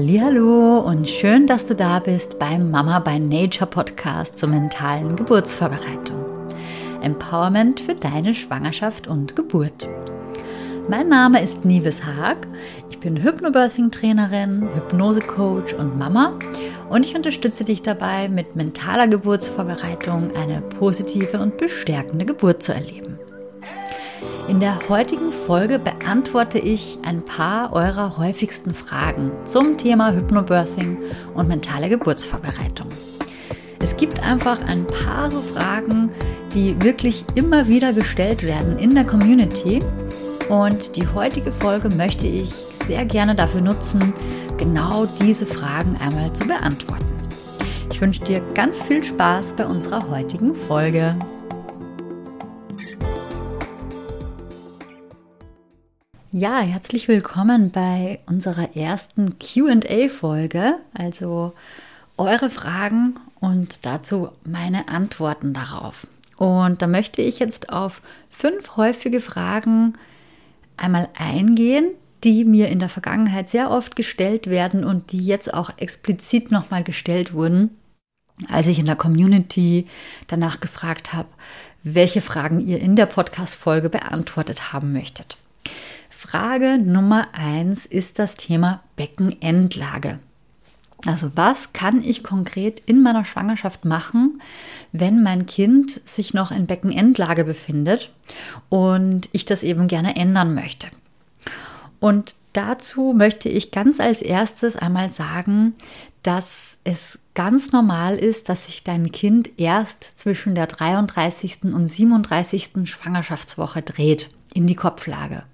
Hallo und schön, dass du da bist beim Mama by Nature Podcast zur mentalen Geburtsvorbereitung. Empowerment für deine Schwangerschaft und Geburt. Mein Name ist Nives Haag. Ich bin Hypnobirthing-Trainerin, Hypnose-Coach und Mama und ich unterstütze dich dabei, mit mentaler Geburtsvorbereitung eine positive und bestärkende Geburt zu erleben. In der heutigen Folge beantworte ich ein paar eurer häufigsten Fragen zum Thema Hypnobirthing und mentale Geburtsvorbereitung. Es gibt einfach ein paar so Fragen, die wirklich immer wieder gestellt werden in der Community. Und die heutige Folge möchte ich sehr gerne dafür nutzen, genau diese Fragen einmal zu beantworten. Ich wünsche dir ganz viel Spaß bei unserer heutigen Folge. Ja, herzlich willkommen bei unserer ersten QA-Folge, also eure Fragen und dazu meine Antworten darauf. Und da möchte ich jetzt auf fünf häufige Fragen einmal eingehen, die mir in der Vergangenheit sehr oft gestellt werden und die jetzt auch explizit nochmal gestellt wurden, als ich in der Community danach gefragt habe, welche Fragen ihr in der Podcast-Folge beantwortet haben möchtet. Frage Nummer eins ist das Thema Beckenendlage. Also was kann ich konkret in meiner Schwangerschaft machen, wenn mein Kind sich noch in Beckenendlage befindet und ich das eben gerne ändern möchte? Und dazu möchte ich ganz als erstes einmal sagen, dass es ganz normal ist, dass sich dein Kind erst zwischen der 33. und 37. Schwangerschaftswoche dreht in die Kopflage.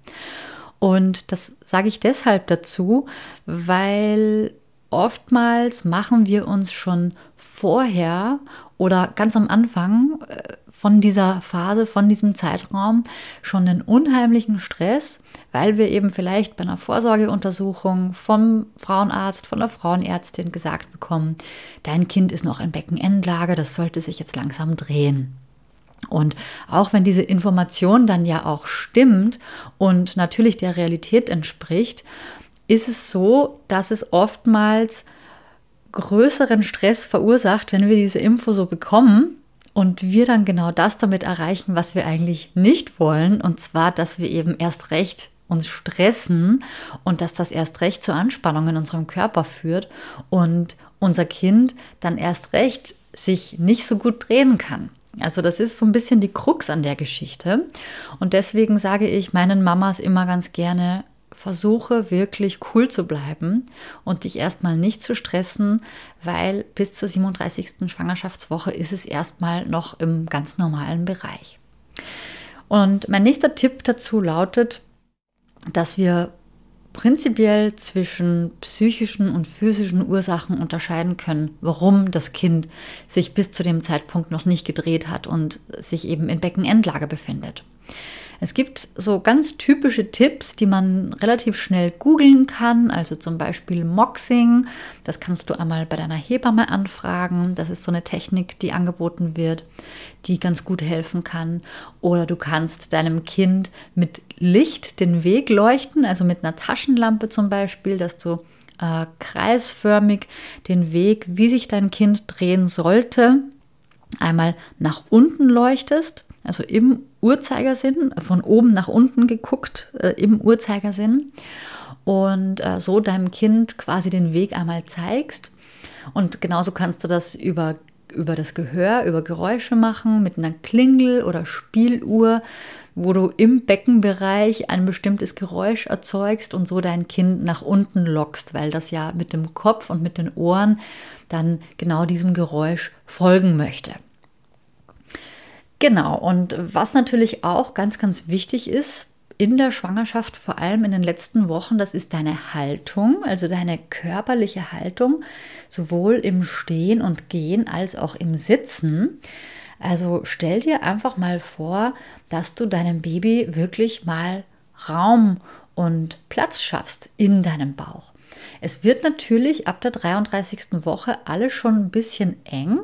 Und das sage ich deshalb dazu, weil oftmals machen wir uns schon vorher oder ganz am Anfang äh, von dieser Phase, von diesem Zeitraum schon einen unheimlichen Stress, weil wir eben vielleicht bei einer Vorsorgeuntersuchung vom Frauenarzt, von der Frauenärztin gesagt bekommen, dein Kind ist noch in Beckenendlage, das sollte sich jetzt langsam drehen. Und auch wenn diese Information dann ja auch stimmt und natürlich der Realität entspricht, ist es so, dass es oftmals größeren Stress verursacht, wenn wir diese Info so bekommen und wir dann genau das damit erreichen, was wir eigentlich nicht wollen. Und zwar, dass wir eben erst recht uns stressen und dass das erst recht zur Anspannung in unserem Körper führt und unser Kind dann erst recht sich nicht so gut drehen kann. Also das ist so ein bisschen die Krux an der Geschichte. Und deswegen sage ich meinen Mamas immer ganz gerne, versuche wirklich cool zu bleiben und dich erstmal nicht zu stressen, weil bis zur 37. Schwangerschaftswoche ist es erstmal noch im ganz normalen Bereich. Und mein nächster Tipp dazu lautet, dass wir prinzipiell zwischen psychischen und physischen Ursachen unterscheiden können, warum das Kind sich bis zu dem Zeitpunkt noch nicht gedreht hat und sich eben in Beckenendlage befindet. Es gibt so ganz typische Tipps, die man relativ schnell googeln kann, also zum Beispiel Moxing. Das kannst du einmal bei deiner Hebamme anfragen. Das ist so eine Technik, die angeboten wird, die ganz gut helfen kann. Oder du kannst deinem Kind mit Licht den Weg leuchten, also mit einer Taschenlampe zum Beispiel, dass du äh, kreisförmig den Weg, wie sich dein Kind drehen sollte, einmal nach unten leuchtest, also im Uhrzeigersinn, von oben nach unten geguckt, äh, im Uhrzeigersinn und äh, so deinem Kind quasi den Weg einmal zeigst. Und genauso kannst du das über, über das Gehör, über Geräusche machen, mit einer Klingel oder Spieluhr, wo du im Beckenbereich ein bestimmtes Geräusch erzeugst und so dein Kind nach unten lockst, weil das ja mit dem Kopf und mit den Ohren dann genau diesem Geräusch folgen möchte. Genau, und was natürlich auch ganz, ganz wichtig ist in der Schwangerschaft, vor allem in den letzten Wochen, das ist deine Haltung, also deine körperliche Haltung, sowohl im Stehen und Gehen als auch im Sitzen. Also stell dir einfach mal vor, dass du deinem Baby wirklich mal Raum und Platz schaffst in deinem Bauch. Es wird natürlich ab der 33. Woche alles schon ein bisschen eng.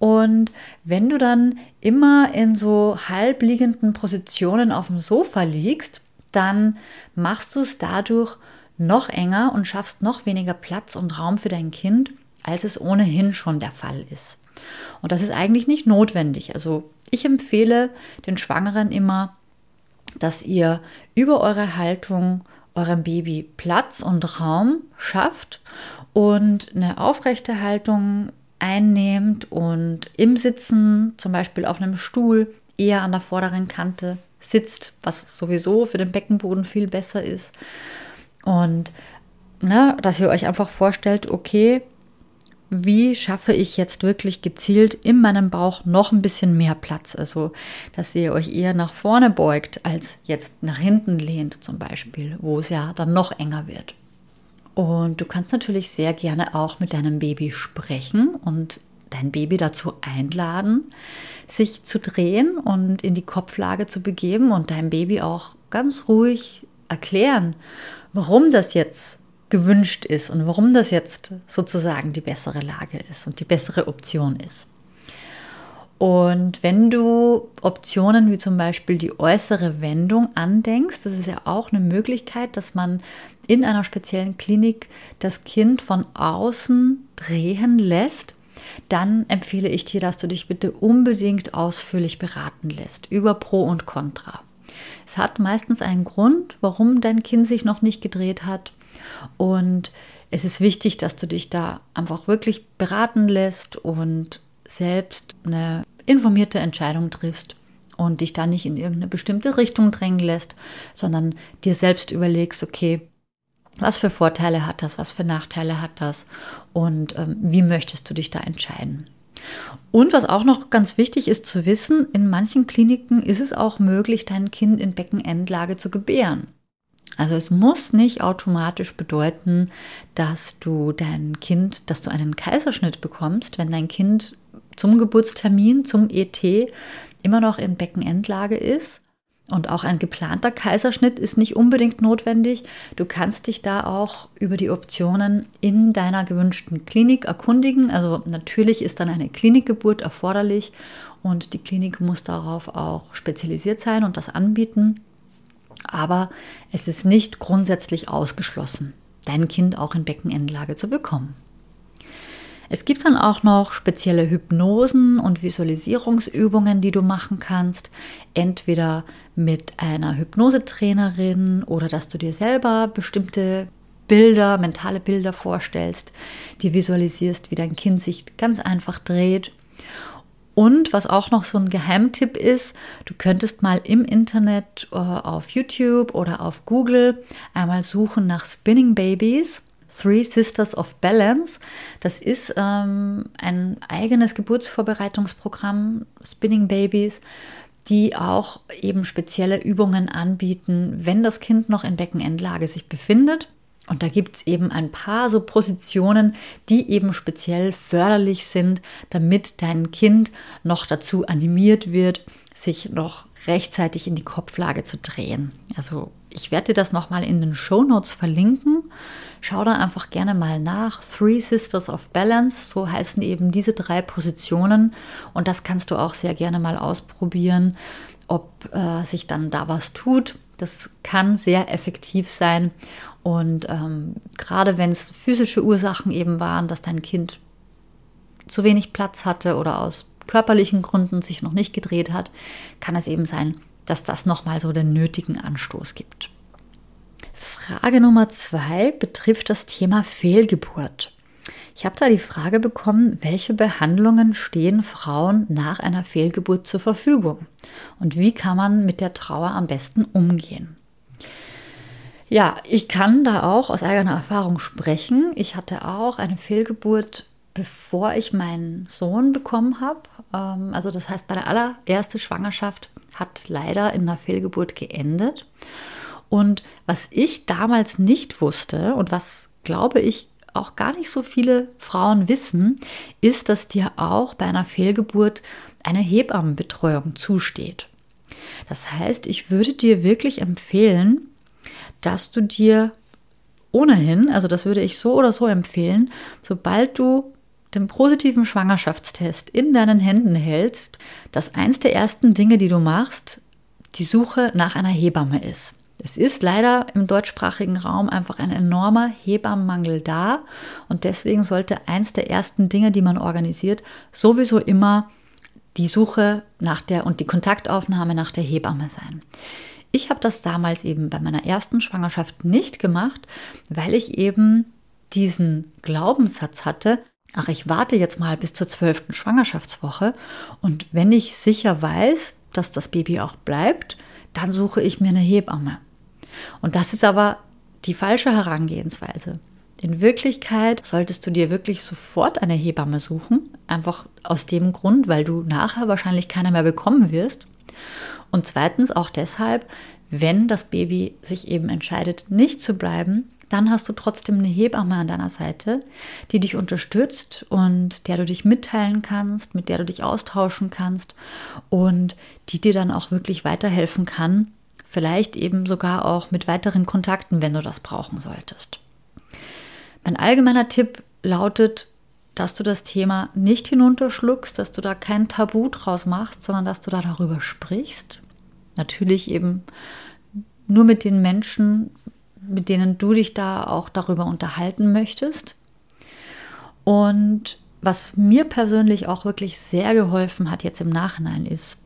Und wenn du dann immer in so halbliegenden Positionen auf dem Sofa liegst, dann machst du es dadurch noch enger und schaffst noch weniger Platz und Raum für dein Kind, als es ohnehin schon der Fall ist. Und das ist eigentlich nicht notwendig. Also ich empfehle den Schwangeren immer, dass ihr über eure Haltung eurem Baby Platz und Raum schafft und eine aufrechte Haltung einnehmt und im Sitzen, zum Beispiel auf einem Stuhl, eher an der vorderen Kante sitzt, was sowieso für den Beckenboden viel besser ist. Und ne, dass ihr euch einfach vorstellt, okay, wie schaffe ich jetzt wirklich gezielt in meinem Bauch noch ein bisschen mehr Platz? Also, dass ihr euch eher nach vorne beugt, als jetzt nach hinten lehnt zum Beispiel, wo es ja dann noch enger wird. Und du kannst natürlich sehr gerne auch mit deinem Baby sprechen und dein Baby dazu einladen, sich zu drehen und in die Kopflage zu begeben und deinem Baby auch ganz ruhig erklären, warum das jetzt gewünscht ist und warum das jetzt sozusagen die bessere Lage ist und die bessere Option ist. Und wenn du Optionen wie zum Beispiel die äußere Wendung andenkst, das ist ja auch eine Möglichkeit, dass man in einer speziellen Klinik das Kind von außen drehen lässt, dann empfehle ich dir, dass du dich bitte unbedingt ausführlich beraten lässt über Pro und Contra. Es hat meistens einen Grund, warum dein Kind sich noch nicht gedreht hat und es ist wichtig, dass du dich da einfach wirklich beraten lässt und selbst eine informierte Entscheidung triffst und dich da nicht in irgendeine bestimmte Richtung drängen lässt, sondern dir selbst überlegst, okay, was für Vorteile hat das, was für Nachteile hat das und ähm, wie möchtest du dich da entscheiden. Und was auch noch ganz wichtig ist zu wissen, in manchen Kliniken ist es auch möglich, dein Kind in Beckenendlage zu gebären. Also es muss nicht automatisch bedeuten, dass du dein Kind, dass du einen Kaiserschnitt bekommst, wenn dein Kind zum Geburtstermin, zum ET immer noch in Beckenendlage ist. Und auch ein geplanter Kaiserschnitt ist nicht unbedingt notwendig. Du kannst dich da auch über die Optionen in deiner gewünschten Klinik erkundigen. Also natürlich ist dann eine Klinikgeburt erforderlich und die Klinik muss darauf auch spezialisiert sein und das anbieten. Aber es ist nicht grundsätzlich ausgeschlossen, dein Kind auch in Beckenendlage zu bekommen. Es gibt dann auch noch spezielle Hypnosen und Visualisierungsübungen, die du machen kannst. Entweder mit einer Hypnosetrainerin oder dass du dir selber bestimmte Bilder, mentale Bilder vorstellst, die visualisierst, wie dein Kind sich ganz einfach dreht und was auch noch so ein Geheimtipp ist, du könntest mal im Internet äh, auf YouTube oder auf Google einmal suchen nach Spinning Babies. Three Sisters of Balance. Das ist ähm, ein eigenes Geburtsvorbereitungsprogramm, Spinning Babies, die auch eben spezielle Übungen anbieten, wenn das Kind noch in Beckenendlage sich befindet. Und da gibt es eben ein paar so Positionen, die eben speziell förderlich sind, damit dein Kind noch dazu animiert wird, sich noch rechtzeitig in die Kopflage zu drehen. Also ich werde dir das nochmal in den Show Notes verlinken. Schau da einfach gerne mal nach. Three Sisters of Balance, so heißen eben diese drei Positionen. Und das kannst du auch sehr gerne mal ausprobieren, ob äh, sich dann da was tut. Das kann sehr effektiv sein. Und ähm, gerade wenn es physische Ursachen eben waren, dass dein Kind zu wenig Platz hatte oder aus körperlichen Gründen sich noch nicht gedreht hat, kann es eben sein, dass das nochmal so den nötigen Anstoß gibt. Frage Nummer zwei betrifft das Thema Fehlgeburt. Ich habe da die Frage bekommen, welche Behandlungen stehen Frauen nach einer Fehlgeburt zur Verfügung und wie kann man mit der Trauer am besten umgehen. Ja, ich kann da auch aus eigener Erfahrung sprechen. Ich hatte auch eine Fehlgeburt, bevor ich meinen Sohn bekommen habe. Ähm, also das heißt, meine allererste Schwangerschaft hat leider in einer Fehlgeburt geendet. Und was ich damals nicht wusste und was, glaube ich, auch gar nicht so viele Frauen wissen, ist, dass dir auch bei einer Fehlgeburt eine Hebammenbetreuung zusteht. Das heißt, ich würde dir wirklich empfehlen, dass du dir ohnehin, also das würde ich so oder so empfehlen, sobald du den positiven Schwangerschaftstest in deinen Händen hältst, dass eins der ersten Dinge, die du machst, die Suche nach einer Hebamme ist. Es ist leider im deutschsprachigen Raum einfach ein enormer Hebammenmangel da und deswegen sollte eins der ersten Dinge, die man organisiert, sowieso immer die Suche nach der und die Kontaktaufnahme nach der Hebamme sein. Ich habe das damals eben bei meiner ersten Schwangerschaft nicht gemacht, weil ich eben diesen Glaubenssatz hatte, ach, ich warte jetzt mal bis zur zwölften Schwangerschaftswoche und wenn ich sicher weiß, dass das Baby auch bleibt, dann suche ich mir eine Hebamme. Und das ist aber die falsche Herangehensweise. In Wirklichkeit solltest du dir wirklich sofort eine Hebamme suchen, einfach aus dem Grund, weil du nachher wahrscheinlich keine mehr bekommen wirst. Und zweitens auch deshalb, wenn das Baby sich eben entscheidet, nicht zu bleiben, dann hast du trotzdem eine Hebamme an deiner Seite, die dich unterstützt und der du dich mitteilen kannst, mit der du dich austauschen kannst und die dir dann auch wirklich weiterhelfen kann, vielleicht eben sogar auch mit weiteren Kontakten, wenn du das brauchen solltest. Mein allgemeiner Tipp lautet, dass du das Thema nicht hinunterschluckst, dass du da kein Tabu draus machst, sondern dass du da darüber sprichst. Natürlich eben nur mit den Menschen, mit denen du dich da auch darüber unterhalten möchtest. Und was mir persönlich auch wirklich sehr geholfen hat jetzt im Nachhinein ist,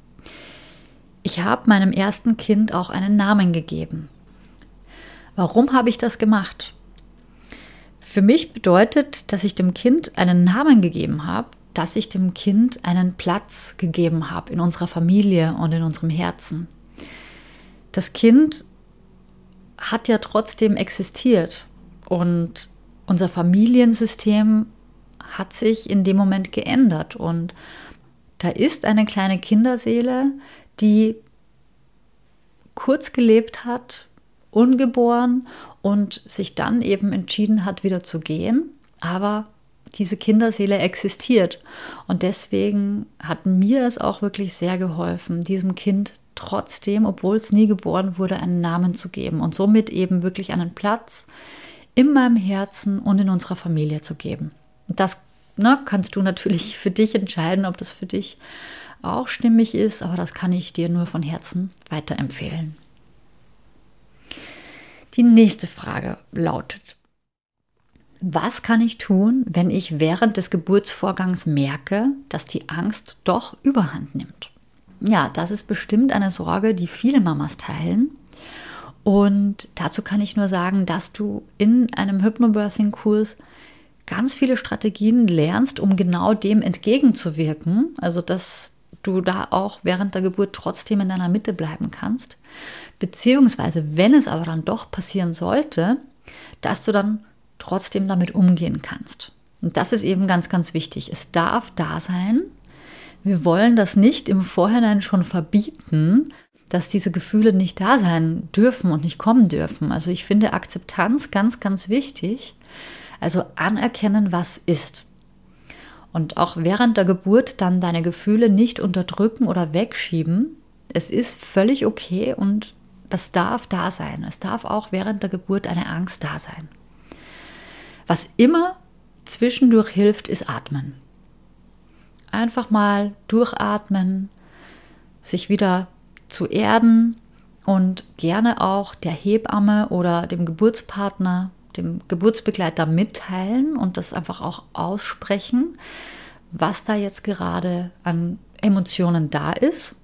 ich habe meinem ersten Kind auch einen Namen gegeben. Warum habe ich das gemacht? Für mich bedeutet, dass ich dem Kind einen Namen gegeben habe, dass ich dem Kind einen Platz gegeben habe in unserer Familie und in unserem Herzen. Das Kind hat ja trotzdem existiert und unser Familiensystem hat sich in dem Moment geändert und da ist eine kleine Kinderseele, die kurz gelebt hat, ungeboren und sich dann eben entschieden hat, wieder zu gehen. Aber diese Kinderseele existiert. Und deswegen hat mir es auch wirklich sehr geholfen, diesem Kind trotzdem, obwohl es nie geboren wurde, einen Namen zu geben und somit eben wirklich einen Platz in meinem Herzen und in unserer Familie zu geben. Und das ne, kannst du natürlich für dich entscheiden, ob das für dich auch stimmig ist, aber das kann ich dir nur von Herzen weiterempfehlen. Die nächste Frage lautet, was kann ich tun, wenn ich während des Geburtsvorgangs merke, dass die Angst doch überhand nimmt? Ja, das ist bestimmt eine Sorge, die viele Mamas teilen. Und dazu kann ich nur sagen, dass du in einem Hypnobirthing-Kurs ganz viele Strategien lernst, um genau dem entgegenzuwirken. Also, dass du da auch während der Geburt trotzdem in deiner Mitte bleiben kannst. Beziehungsweise, wenn es aber dann doch passieren sollte, dass du dann trotzdem damit umgehen kannst. Und das ist eben ganz, ganz wichtig. Es darf da sein. Wir wollen das nicht im Vorhinein schon verbieten, dass diese Gefühle nicht da sein dürfen und nicht kommen dürfen. Also ich finde Akzeptanz ganz, ganz wichtig. Also anerkennen, was ist. Und auch während der Geburt dann deine Gefühle nicht unterdrücken oder wegschieben. Es ist völlig okay und das darf da sein. Es darf auch während der Geburt eine Angst da sein. Was immer zwischendurch hilft, ist Atmen. Einfach mal durchatmen, sich wieder zu erden und gerne auch der Hebamme oder dem Geburtspartner, dem Geburtsbegleiter mitteilen und das einfach auch aussprechen, was da jetzt gerade an Emotionen da ist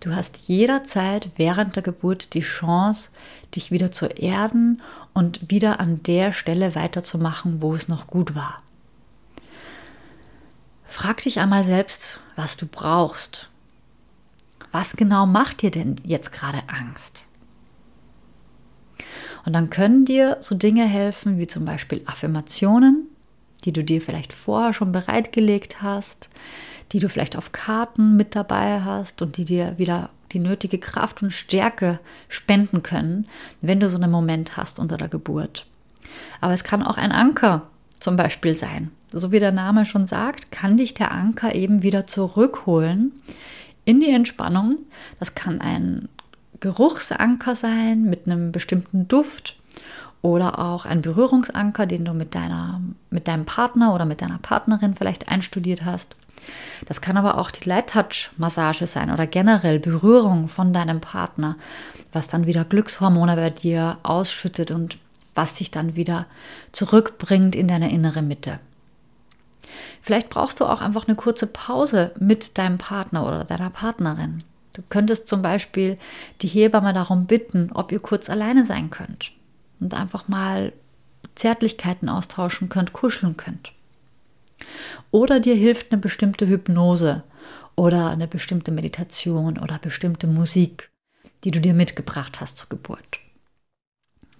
Du hast jederzeit während der Geburt die Chance, dich wieder zu erden und wieder an der Stelle weiterzumachen, wo es noch gut war. Frag dich einmal selbst, was du brauchst. Was genau macht dir denn jetzt gerade Angst? Und dann können dir so Dinge helfen wie zum Beispiel Affirmationen, die du dir vielleicht vorher schon bereitgelegt hast, die du vielleicht auf Karten mit dabei hast und die dir wieder die nötige Kraft und Stärke spenden können, wenn du so einen Moment hast unter der Geburt. Aber es kann auch ein Anker zum Beispiel sein. So wie der Name schon sagt, kann dich der Anker eben wieder zurückholen in die Entspannung. Das kann ein Geruchsanker sein mit einem bestimmten Duft oder auch ein Berührungsanker, den du mit, deiner, mit deinem Partner oder mit deiner Partnerin vielleicht einstudiert hast. Das kann aber auch die Light Touch Massage sein oder generell Berührung von deinem Partner, was dann wieder Glückshormone bei dir ausschüttet und was dich dann wieder zurückbringt in deine innere Mitte. Vielleicht brauchst du auch einfach eine kurze Pause mit deinem Partner oder deiner Partnerin. Du könntest zum Beispiel die Hebamme darum bitten, ob ihr kurz alleine sein könnt und einfach mal Zärtlichkeiten austauschen könnt, kuscheln könnt. Oder dir hilft eine bestimmte Hypnose oder eine bestimmte Meditation oder bestimmte Musik, die du dir mitgebracht hast zur Geburt.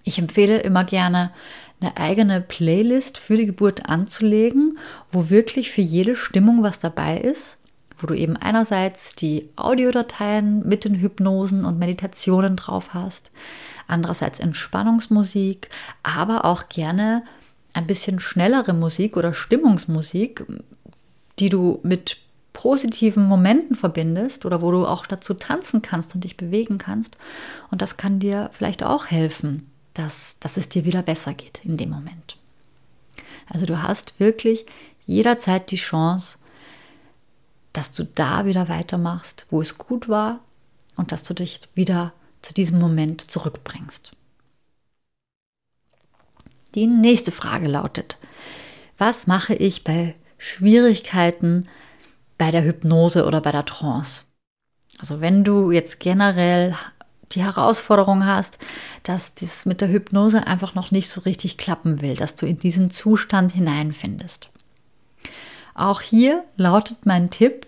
Ich empfehle immer gerne, eine eigene Playlist für die Geburt anzulegen, wo wirklich für jede Stimmung was dabei ist, wo du eben einerseits die Audiodateien mit den Hypnosen und Meditationen drauf hast, andererseits Entspannungsmusik, aber auch gerne ein bisschen schnellere Musik oder Stimmungsmusik, die du mit positiven Momenten verbindest oder wo du auch dazu tanzen kannst und dich bewegen kannst. Und das kann dir vielleicht auch helfen, dass, dass es dir wieder besser geht in dem Moment. Also du hast wirklich jederzeit die Chance, dass du da wieder weitermachst, wo es gut war und dass du dich wieder zu diesem Moment zurückbringst. Die nächste Frage lautet, was mache ich bei Schwierigkeiten bei der Hypnose oder bei der Trance? Also wenn du jetzt generell die Herausforderung hast, dass das mit der Hypnose einfach noch nicht so richtig klappen will, dass du in diesen Zustand hineinfindest. Auch hier lautet mein Tipp,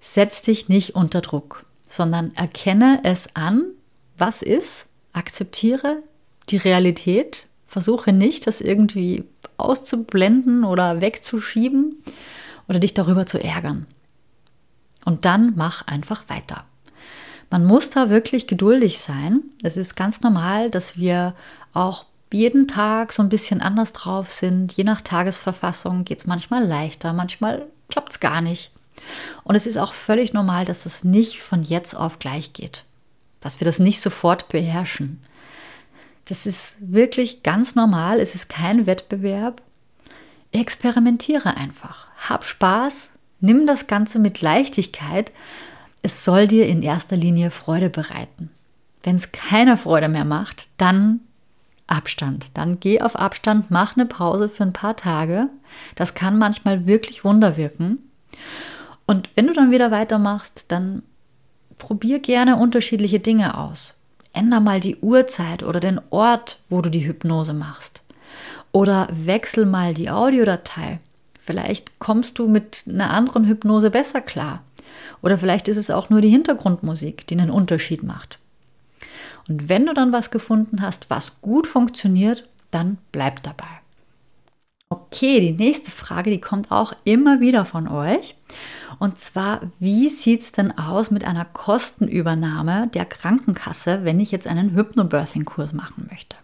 setz dich nicht unter Druck, sondern erkenne es an, was ist, akzeptiere die Realität, versuche nicht, das irgendwie auszublenden oder wegzuschieben oder dich darüber zu ärgern. Und dann mach einfach weiter. Man muss da wirklich geduldig sein. Es ist ganz normal, dass wir auch jeden Tag so ein bisschen anders drauf sind. Je nach Tagesverfassung geht es manchmal leichter, manchmal klappt es gar nicht. Und es ist auch völlig normal, dass das nicht von jetzt auf gleich geht, dass wir das nicht sofort beherrschen. Das ist wirklich ganz normal, es ist kein Wettbewerb. Experimentiere einfach, hab Spaß, nimm das Ganze mit Leichtigkeit es soll dir in erster Linie Freude bereiten. Wenn es keine Freude mehr macht, dann Abstand. Dann geh auf Abstand, mach eine Pause für ein paar Tage. Das kann manchmal wirklich Wunder wirken. Und wenn du dann wieder weitermachst, dann probier gerne unterschiedliche Dinge aus. Änder mal die Uhrzeit oder den Ort, wo du die Hypnose machst. Oder wechsel mal die Audiodatei. Vielleicht kommst du mit einer anderen Hypnose besser klar. Oder vielleicht ist es auch nur die Hintergrundmusik, die einen Unterschied macht. Und wenn du dann was gefunden hast, was gut funktioniert, dann bleib dabei. Okay, die nächste Frage, die kommt auch immer wieder von euch. Und zwar, wie sieht es denn aus mit einer Kostenübernahme der Krankenkasse, wenn ich jetzt einen Hypnobirthing-Kurs machen möchte?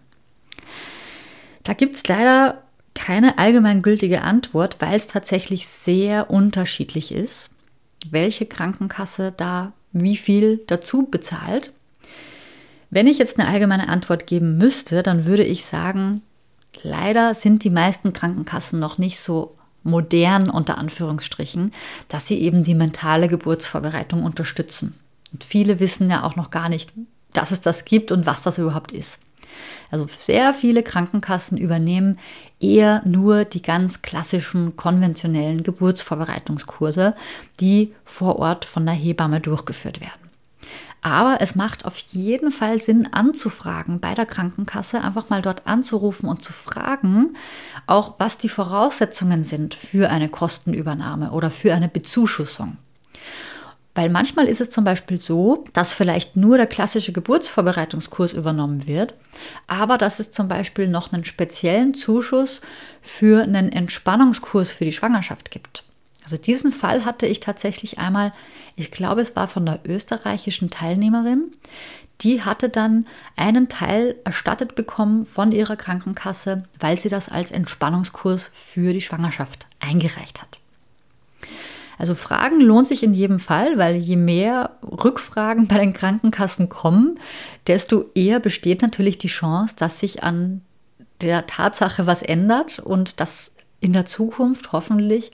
Da gibt es leider keine allgemeingültige Antwort, weil es tatsächlich sehr unterschiedlich ist welche Krankenkasse da wie viel dazu bezahlt. Wenn ich jetzt eine allgemeine Antwort geben müsste, dann würde ich sagen, leider sind die meisten Krankenkassen noch nicht so modern unter Anführungsstrichen, dass sie eben die mentale Geburtsvorbereitung unterstützen. Und viele wissen ja auch noch gar nicht, dass es das gibt und was das überhaupt ist. Also sehr viele Krankenkassen übernehmen eher nur die ganz klassischen konventionellen Geburtsvorbereitungskurse, die vor Ort von der Hebamme durchgeführt werden. Aber es macht auf jeden Fall Sinn anzufragen bei der Krankenkasse, einfach mal dort anzurufen und zu fragen, auch was die Voraussetzungen sind für eine Kostenübernahme oder für eine Bezuschussung. Weil manchmal ist es zum Beispiel so, dass vielleicht nur der klassische Geburtsvorbereitungskurs übernommen wird, aber dass es zum Beispiel noch einen speziellen Zuschuss für einen Entspannungskurs für die Schwangerschaft gibt. Also diesen Fall hatte ich tatsächlich einmal, ich glaube es war von der österreichischen Teilnehmerin, die hatte dann einen Teil erstattet bekommen von ihrer Krankenkasse, weil sie das als Entspannungskurs für die Schwangerschaft eingereicht hat. Also Fragen lohnt sich in jedem Fall, weil je mehr Rückfragen bei den Krankenkassen kommen, desto eher besteht natürlich die Chance, dass sich an der Tatsache was ändert und dass in der Zukunft hoffentlich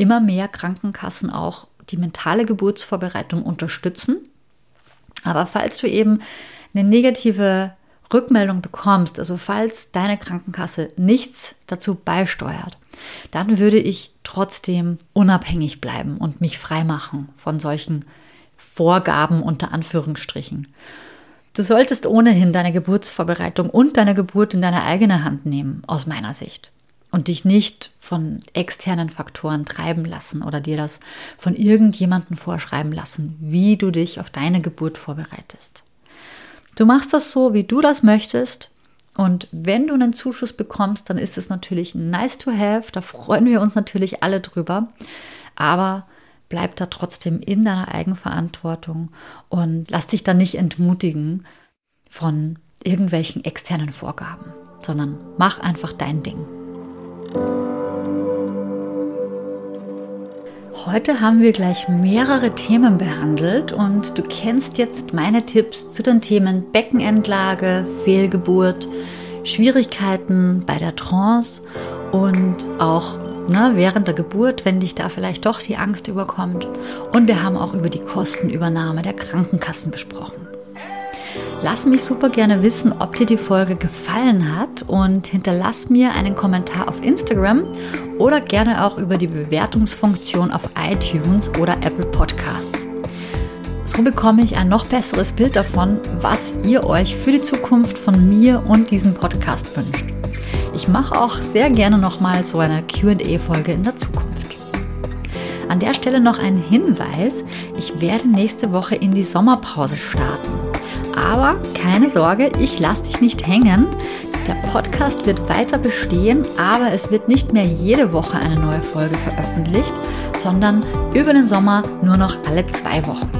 immer mehr Krankenkassen auch die mentale Geburtsvorbereitung unterstützen. Aber falls du eben eine negative Rückmeldung bekommst, also falls deine Krankenkasse nichts dazu beisteuert, dann würde ich trotzdem unabhängig bleiben und mich freimachen von solchen Vorgaben unter Anführungsstrichen. Du solltest ohnehin deine Geburtsvorbereitung und deine Geburt in deine eigene Hand nehmen, aus meiner Sicht. Und dich nicht von externen Faktoren treiben lassen oder dir das von irgendjemandem vorschreiben lassen, wie du dich auf deine Geburt vorbereitest. Du machst das so, wie du das möchtest. Und wenn du einen Zuschuss bekommst, dann ist es natürlich nice to have. Da freuen wir uns natürlich alle drüber. Aber bleib da trotzdem in deiner Eigenverantwortung und lass dich da nicht entmutigen von irgendwelchen externen Vorgaben, sondern mach einfach dein Ding. Heute haben wir gleich mehrere Themen behandelt und du kennst jetzt meine Tipps zu den Themen Beckenendlage, Fehlgeburt, Schwierigkeiten bei der Trance und auch ne, während der Geburt, wenn dich da vielleicht doch die Angst überkommt. Und wir haben auch über die Kostenübernahme der Krankenkassen besprochen. Lass mich super gerne wissen, ob dir die Folge gefallen hat und hinterlass mir einen Kommentar auf Instagram oder gerne auch über die Bewertungsfunktion auf iTunes oder Apple Podcasts. So bekomme ich ein noch besseres Bild davon, was ihr euch für die Zukunft von mir und diesem Podcast wünscht. Ich mache auch sehr gerne nochmal so eine QA-Folge in der Zukunft. An der Stelle noch ein Hinweis. Ich werde nächste Woche in die Sommerpause starten. Aber keine Sorge, ich lasse dich nicht hängen. Der Podcast wird weiter bestehen, aber es wird nicht mehr jede Woche eine neue Folge veröffentlicht, sondern über den Sommer nur noch alle zwei Wochen.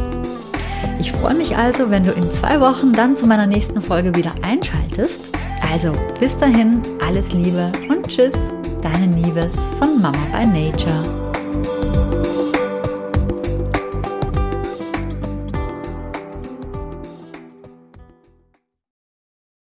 Ich freue mich also, wenn du in zwei Wochen dann zu meiner nächsten Folge wieder einschaltest. Also bis dahin, alles Liebe und Tschüss, deine Nieves von Mama by Nature.